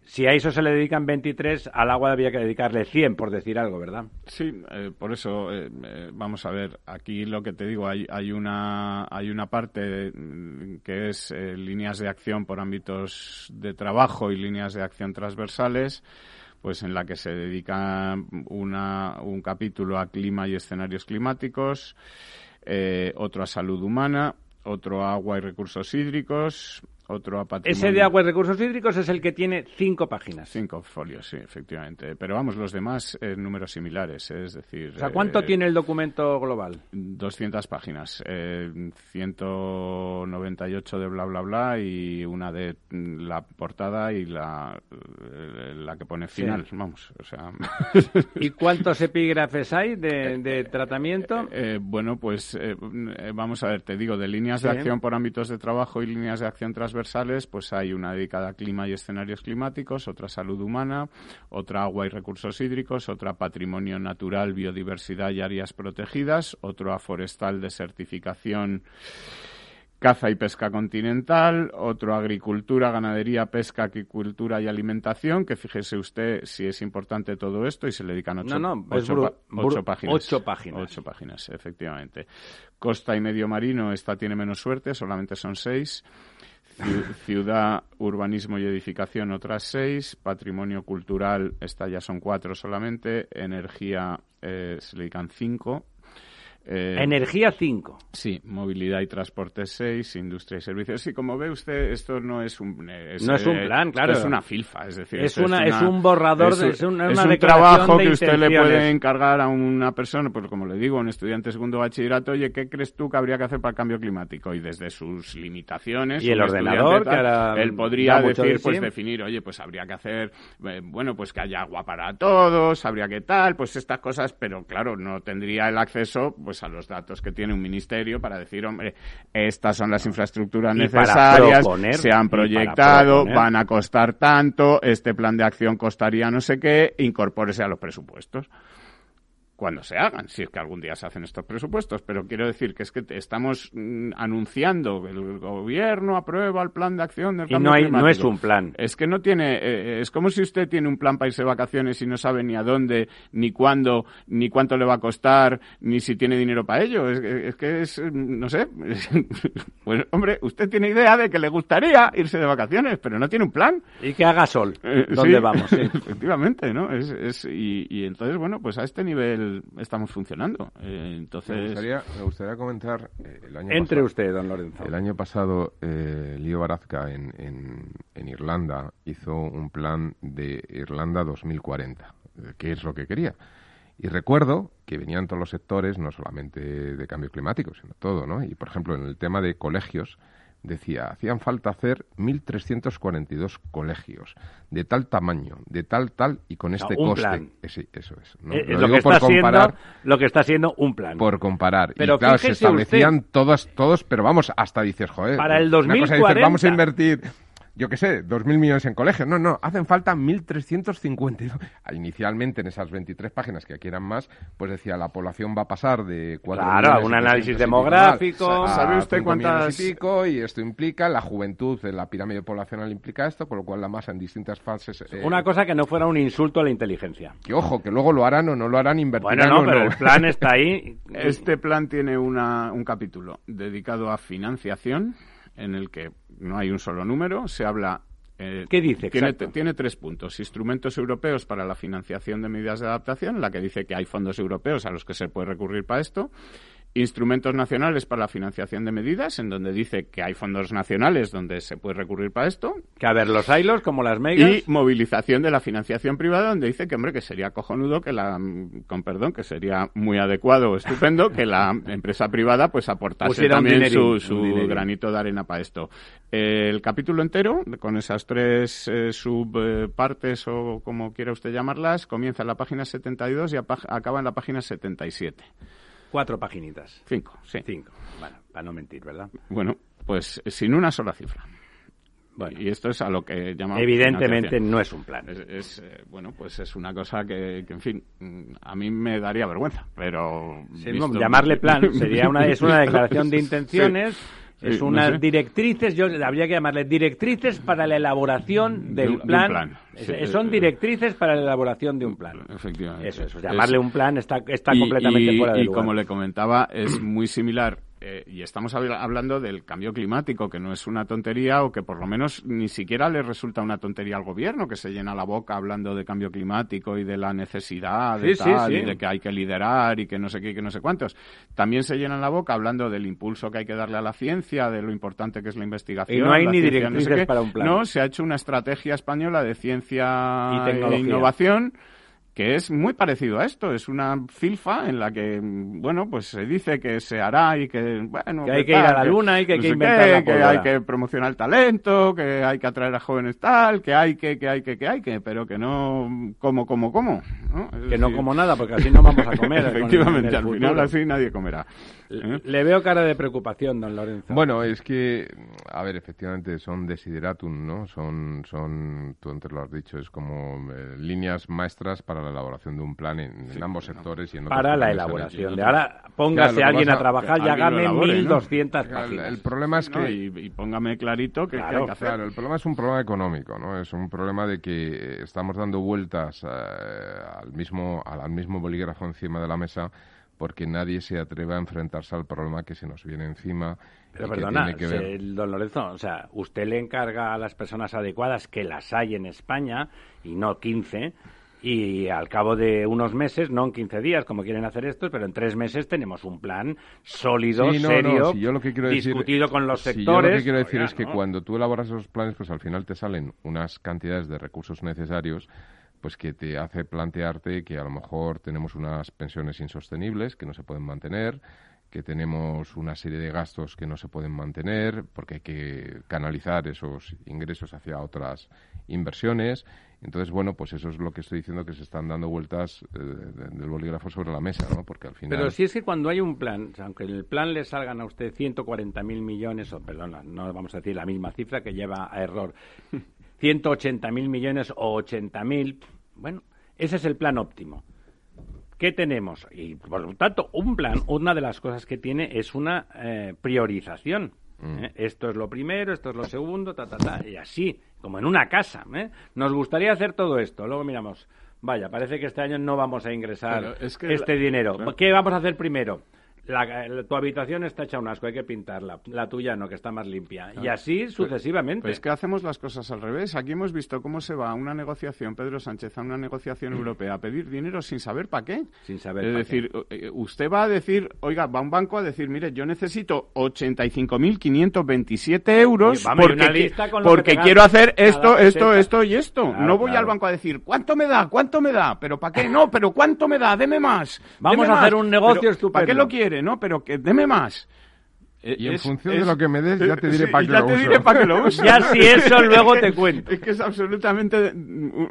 si a eso se le dedican 23, al agua había que dedicarle 100, por decir algo, ¿verdad? Sí, eh, por eso, eh, vamos a ver, aquí lo que te digo, hay, hay, una, hay una parte mm, que es líneas de acción por ámbitos de trabajo y líneas de acción transversales pues en la que se dedica una, un capítulo a clima y escenarios climáticos, eh, otro a salud humana, otro a agua y recursos hídricos, otro Ese de agua y recursos hídricos es el que tiene cinco páginas. Cinco folios, sí, efectivamente. Pero vamos, los demás eh, números similares, es decir... O sea, ¿cuánto eh, tiene el documento global? 200 páginas, eh, 198 de bla, bla, bla y una de la portada y la, eh, la que pone final, vamos, o sea... ¿Y cuántos epígrafes hay de, tratamiento? bueno, pues vamos a ver, te digo, de líneas de acción por ámbitos de trabajo y líneas de acción transversal pues hay una dedicada a clima y escenarios climáticos, otra salud humana, otra agua y recursos hídricos, otra patrimonio natural, biodiversidad y áreas protegidas, otro a forestal de certificación caza y pesca continental, otro agricultura, ganadería, pesca, aquicultura y alimentación, que fíjese usted si es importante todo esto y se le dedican ocho, ocho, páginas. Ocho páginas. Ocho páginas, efectivamente. Costa y medio marino, esta tiene menos suerte, solamente son seis. Ciudad, urbanismo y edificación, otras seis. Patrimonio cultural, esta ya son cuatro solamente. Energía, eh, se le dedican cinco. Eh, Energía 5. Sí, movilidad y transporte 6, industria y servicios. Sí, como ve usted, esto no es un... no es un eh, plan, claro. es una filfa, es decir... Es, una, es, un borrador, es, es, una, es un trabajo que usted le puede encargar a una persona, pues como le digo, un estudiante de segundo bachillerato, oye, ¿qué crees tú que habría que hacer para el cambio climático? Y desde sus limitaciones... Y el ordenador, Él podría decir, pues definir, oye, pues habría que hacer, eh, bueno, pues que haya agua para todos, habría que tal, pues estas cosas, pero claro, no tendría el acceso pues a los datos que tiene un ministerio para decir, hombre, estas son las infraestructuras necesarias, se han proyectado, van a costar tanto, este plan de acción costaría no sé qué, incorpórese a los presupuestos cuando se hagan, si es que algún día se hacen estos presupuestos. Pero quiero decir que es que estamos mm, anunciando que el gobierno aprueba el plan de acción del cambio y no, no es un plan. Es que no tiene, eh, eh, es como si usted tiene un plan para irse de vacaciones y no sabe ni a dónde, ni cuándo, ni cuánto le va a costar, ni si tiene dinero para ello. Es, que es, no sé, pues hombre, usted tiene idea de que le gustaría irse de vacaciones, pero no tiene un plan. Y que haga sol. Eh, ¿Dónde vamos? Efectivamente, ¿no? Es, es, y, y entonces, bueno, pues a este nivel estamos funcionando. Eh, entonces... Me gustaría, comentar... Eh, el año Entre usted, don Lorenzo. El año pasado, eh, Lío Barazca en, en, Irlanda hizo un plan de Irlanda 2040, que es lo que quería. Y recuerdo que venían todos los sectores, no solamente de cambio climático, sino todo, ¿no? Y, por ejemplo, en el tema de colegios, decía, hacían falta hacer 1.342 colegios de tal tamaño, de tal, tal y con este coste. Eh, sí, eso es. Eh, lo, digo por comparar. lo que está haciendo un plan. Por comparar. Pero y claro, se establecían todos, todos, pero vamos, hasta dices, joder. Para el 2040. vamos a invertir yo qué sé, dos mil millones en colegios. No, no, hacen falta 1.352. Inicialmente, en esas 23 páginas que aquí eran más, pues decía, la población va a pasar de cuatro Claro, un análisis demográfico. ¿Sabe usted cuántas...? Y, pico, y esto implica, la juventud de la pirámide poblacional implica esto, con lo cual la masa en distintas fases... Eh, Una cosa que no fuera un insulto a la inteligencia. Que ojo, que luego lo harán o no lo harán, invertirán Bueno, no, pero el plan está ahí. Este plan tiene una, un capítulo dedicado a financiación en el que no hay un solo número, se habla eh, ¿Qué dice? Tiene, tiene, tres puntos. Instrumentos europeos para la financiación de medidas de adaptación, la que dice que hay fondos europeos a los que se puede recurrir para esto. Instrumentos nacionales para la financiación de medidas, en donde dice que hay fondos nacionales donde se puede recurrir para esto. Que a ver, los hilos como las megas. Y movilización de la financiación privada, donde dice que, hombre, que sería cojonudo, que la, con perdón, que sería muy adecuado, estupendo, que la empresa privada pues aportase también su, su granito de arena para esto. el capítulo entero, con esas tres eh, subpartes o como quiera usted llamarlas, comienza en la página 72 y acaba en la página 77. Cuatro paginitas. Cinco, sí. Cinco. Bueno, para no mentir, ¿verdad? Bueno, pues sin una sola cifra. Bueno, y esto es a lo que llamamos. Evidentemente no es un plan. Es, eh, bueno, pues es una cosa que, en fin, a mí me daría vergüenza, pero. llamarle plan sería una, es una declaración de intenciones. Es unas directrices, yo habría que llamarle directrices para la elaboración del plan. son directrices para la elaboración de un plan. Efectivamente. Eso, eso llamarle un plan está, está completamente fuera de lugar. Y como le comentaba, es muy similar eh, y estamos hablando del cambio climático, que no es una tontería o que por lo menos ni siquiera le resulta una tontería al gobierno, que se llena la boca hablando de cambio climático y de la necesidad de tal, y de que hay que liderar y que no sé qué y que no sé cuántos. También se llena la boca hablando del impulso que hay que darle a la ciencia, de lo importante que es la investigación. Y no hay ni directrices para un plan. No, se ha hecho una estrategia española de ciencia y e innovación que es muy parecido a esto. Es una filfa en la que, bueno, pues se dice que se hará y que, bueno... Que hay que, ir a la luna y que hay que inventar Que hay que promocionar el talento, que hay que atraer a jóvenes tal, que hay que, que hay que, que hay que, pero que no como, como, como. Que no como nada, porque así no vamos a comer. Efectivamente, al final así nadie comerá. ¿Eh? Le veo cara de preocupación, don Lorenzo. Bueno, es que, a ver, efectivamente son desideratum, ¿no? Son, son tú antes lo has dicho, es como eh, líneas maestras para la elaboración de un plan en, ambos sectores y en Para la elaboración de ahora, póngase alguien a, trabajar y hágame 1.200 páginas. El, problema es que... y, póngame clarito que, hay que hacer. Claro, el problema es un problema económico, ¿no? Es un problema de que estamos dando vueltas eh, al, mismo, al mismo bolígrafo encima de la mesa porque nadie se atreve a enfrentarse al problema que se nos viene encima. Pero perdona, don Lorenzo, o sea, usted le encarga a las personas adecuadas, que las hay en España, y no 15, y al cabo de unos meses, no en 15 días como quieren hacer estos, pero en tres meses tenemos un plan sólido, serio, discutido con los sectores. Yo lo que quiero decir es que cuando tú elaboras esos planes, pues al final te salen unas cantidades de recursos necesarios pues que te hace plantearte que a lo mejor tenemos unas pensiones insostenibles que no se pueden mantener, que tenemos una serie de gastos que no se pueden mantener porque hay que canalizar esos ingresos hacia otras inversiones. Entonces, bueno, pues eso es lo que estoy diciendo que se están dando vueltas eh, del bolígrafo sobre la mesa, ¿no? Porque al final... Pero si es que cuando hay un plan, aunque en el plan le salgan a usted 140.000 millones, o perdón, no vamos a decir la misma cifra que lleva a error, 180.000 millones o 80.000, bueno, ese es el plan óptimo. ¿Qué tenemos? Y por lo tanto, un plan, una de las cosas que tiene es una eh, priorización. Mm. ¿eh? Esto es lo primero, esto es lo segundo, ta, ta, ta, y así, como en una casa. ¿eh? Nos gustaría hacer todo esto. Luego miramos, vaya, parece que este año no vamos a ingresar este dinero. ¿Qué vamos a hacer primero? La, tu habitación está hecha un asco, hay que pintarla. La tuya no, que está más limpia. Y así sucesivamente. Pues, es que hacemos las cosas al revés. Aquí hemos visto cómo se va a una negociación, Pedro Sánchez, a una negociación europea a pedir dinero sin saber para qué. Sin saber Es decir, eh, usted va a decir, oiga, va a un banco a decir, mire, yo necesito 85.527 euros porque, porque quiero hacer esto, esto, esto y esto. no voy al banco a decir, ¿cuánto me da? ¿Cuánto me da? ¿Pero para qué? No, pero ¿cuánto me da? Deme más. Vamos a hacer un negocio estupendo. ¿Para qué lo quiere? ¿No? Pero que deme más. Y en función de lo que me des, ya te diré para qué lo uso. ya si eso luego te cuento. Es que es absolutamente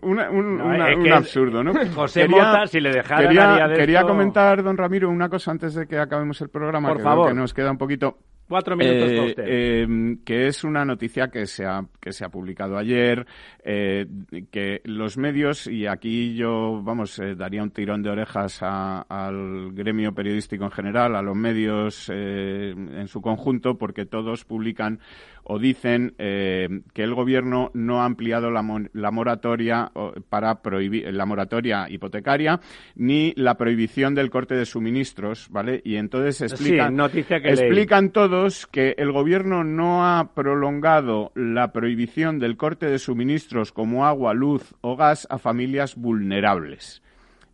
un, absurdo, ¿no? José Mota, si le dejara quería, quería comentar, don Ramiro, una cosa antes de que acabemos el programa, Por que, favor. que nos queda un poquito. Cuatro minutos eh, usted. Eh, que es una noticia que se ha, que se ha publicado ayer, eh, que los medios, y aquí yo, vamos, daría un tirón de orejas al gremio periodístico en general, a los medios en su conjunto, porque todos publican o dicen que el gobierno no ha ampliado la, la moratoria para prohibir la moratoria hipotecaria ni la prohibición del corte de suministros, ¿vale? Y entonces explican, noticia que explican todo que el Gobierno no ha prolongado la prohibición del corte de suministros como agua, luz o gas a familias vulnerables.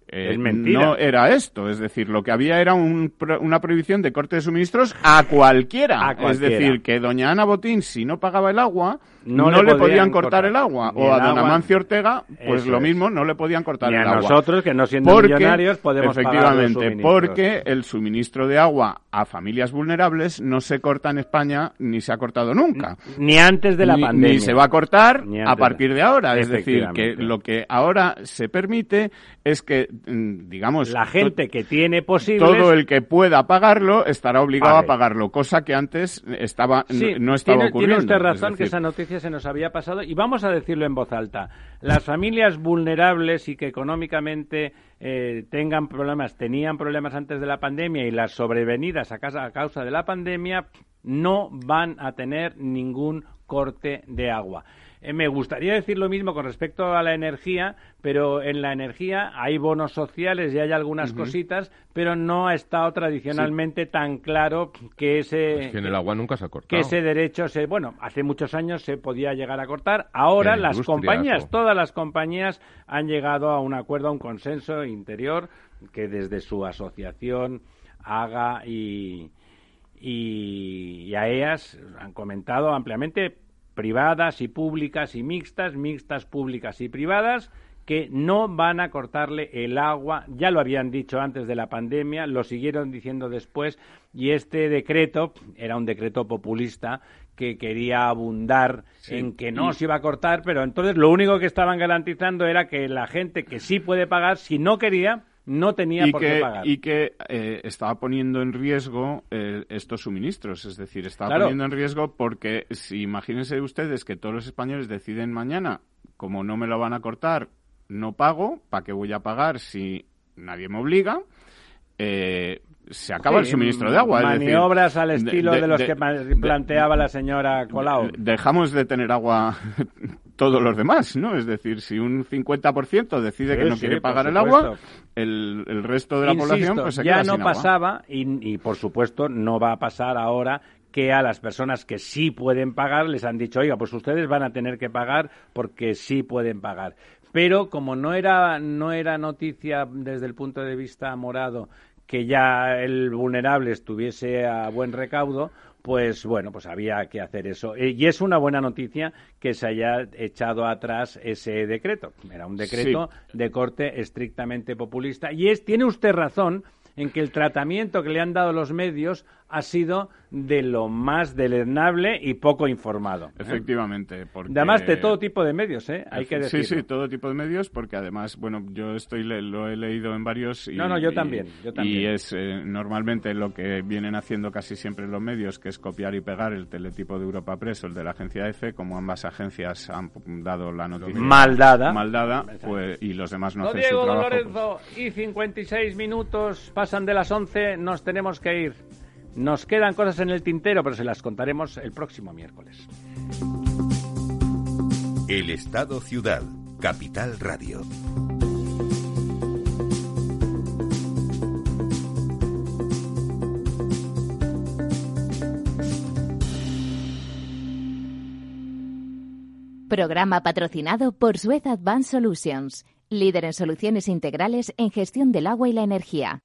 Eh, no era esto. Es decir, lo que había era una prohibición de corte de suministros a cualquiera. Es decir, que doña Ana Botín, si no pagaba el agua, no, le, podían, cortar, el agua. o a don Amancio Ortega, pues lo mismo, no le podían cortar el agua. a nosotros, que no siendo millonarios, podemos Efectivamente, porque el suministro de agua a familias vulnerables no se corta en España ni se ha cortado nunca. Ni antes de la pandemia. Ni se va a cortar a partir de ahora. Es decir, que lo que ahora se permite es que Mm, digamos... La gente que tiene posibles... Todo el que pueda pagarlo estará obligado a pagarlo, cosa que antes estaba no estaba ocurriendo. Tiene usted razón que esa noticia se nos había pasado y vamos a decirlo en voz alta. Las familias vulnerables y que económicamente eh, tengan problemas, tenían problemas antes de la pandemia y las sobrevenidas a causa de la pandemia no van a tener ningún corte de agua. Eh, me gustaría decir lo mismo con respecto a la energía, pero en la energía hay bonos sociales y hay algunas cositas, pero no ha estado tradicionalmente tan claro que ese pues en el agua nunca se ha cortado. que ese derecho se bueno hace muchos años se podía llegar a cortar. Ahora las compañías, todas las compañías han llegado a un acuerdo, a un consenso interior que desde su asociación haga y y, y a ellas han comentado ampliamente privadas y públicas y mixtas, mixtas, públicas y privadas, que no van a cortarle el agua. Ya lo habían dicho antes de la pandemia, lo siguieron diciendo después, y este decreto era un decreto populista que quería abundar en que no se iba a cortar, pero entonces lo único que estaban garantizando era que la gente que sí puede pagar, si no quería, no tenía por qué pagar. Y que eh, estaba poniendo en riesgo eh, estos suministros, es decir, estaba poniendo en riesgo porque si imagínense ustedes que todos los españoles deciden mañana, como no me lo van a cortar, no pago, ¿para qué voy a pagar si nadie me obliga? Eh, se acaba el suministro de agua. Maniobras al estilo de, los que planteaba la señora Colau. Dejamos de tener agua todos los demás, ¿no? Es decir, si un 50% decide que no quiere pagar el agua, el, resto de la población pues se ya no pasaba y, y por supuesto no va a pasar ahora que a las personas que sí pueden pagar les han dicho, oiga, pues ustedes van a tener que pagar porque sí pueden pagar. Pero como no era, no era noticia desde el punto de vista morado que ya el vulnerable estuviese a buen recaudo, pues bueno, pues había que hacer eso. Eh, y es una buena noticia que se haya echado atrás ese decreto. Era un decreto de corte estrictamente populista. Y es, tiene usted razón en que el tratamiento que le han dado los medios ha sido de lo más deleznable y poco informado. ¿eh? Efectivamente. Porque... Además de todo tipo de medios, ¿eh? Hay que decirlo. Sí, sí, todo tipo de medios, porque además, bueno, yo estoy lo he leído en varios. Y, no, no, yo también, yo también. Y es eh, normalmente lo que vienen haciendo casi siempre los medios, que es copiar y pegar el teletipo de Europa Press o el de la agencia EFE, como ambas agencias han dado la noticia. Maldada. Maldada, pues, y los demás no, hacen Diego, su trabajo. Lorenzo, y 56 minutos, pasan de las 11, nos tenemos que ir. Nos quedan cosas en el tintero, pero se las contaremos el próximo miércoles. El Estado Ciudad, Capital Radio. Programa patrocinado por Suez Advanced Solutions, líder en soluciones integrales en gestión del agua y la energía.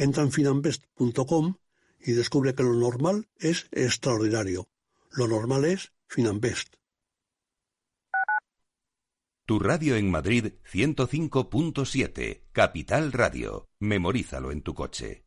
Entra en finambest.com y descubre que lo normal es extraordinario. Lo normal es Finambest. Tu radio en Madrid 105.7, Capital Radio. Memorízalo en tu coche.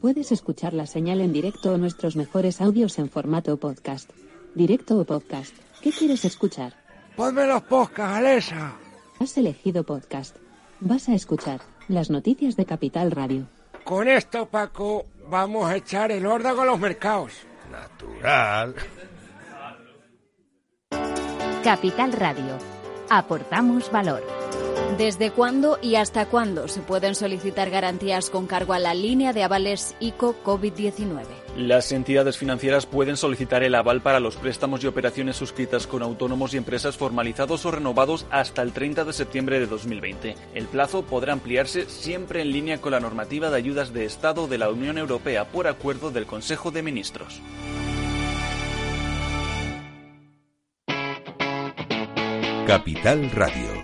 Puedes escuchar la señal en directo o nuestros mejores audios en formato podcast. Directo o podcast. ¿Qué quieres escuchar? Ponme los podcasts, Alexa. Has elegido podcast. Vas a escuchar las noticias de Capital Radio. Con esto, Paco, vamos a echar el órdago a los mercados. Natural. Capital Radio. Aportamos valor. ¿Desde cuándo y hasta cuándo se pueden solicitar garantías con cargo a la línea de avales ICO COVID-19? Las entidades financieras pueden solicitar el aval para los préstamos y operaciones suscritas con autónomos y empresas formalizados o renovados hasta el 30 de septiembre de 2020. El plazo podrá ampliarse siempre en línea con la normativa de ayudas de Estado de la Unión Europea por acuerdo del Consejo de Ministros. Capital Radio.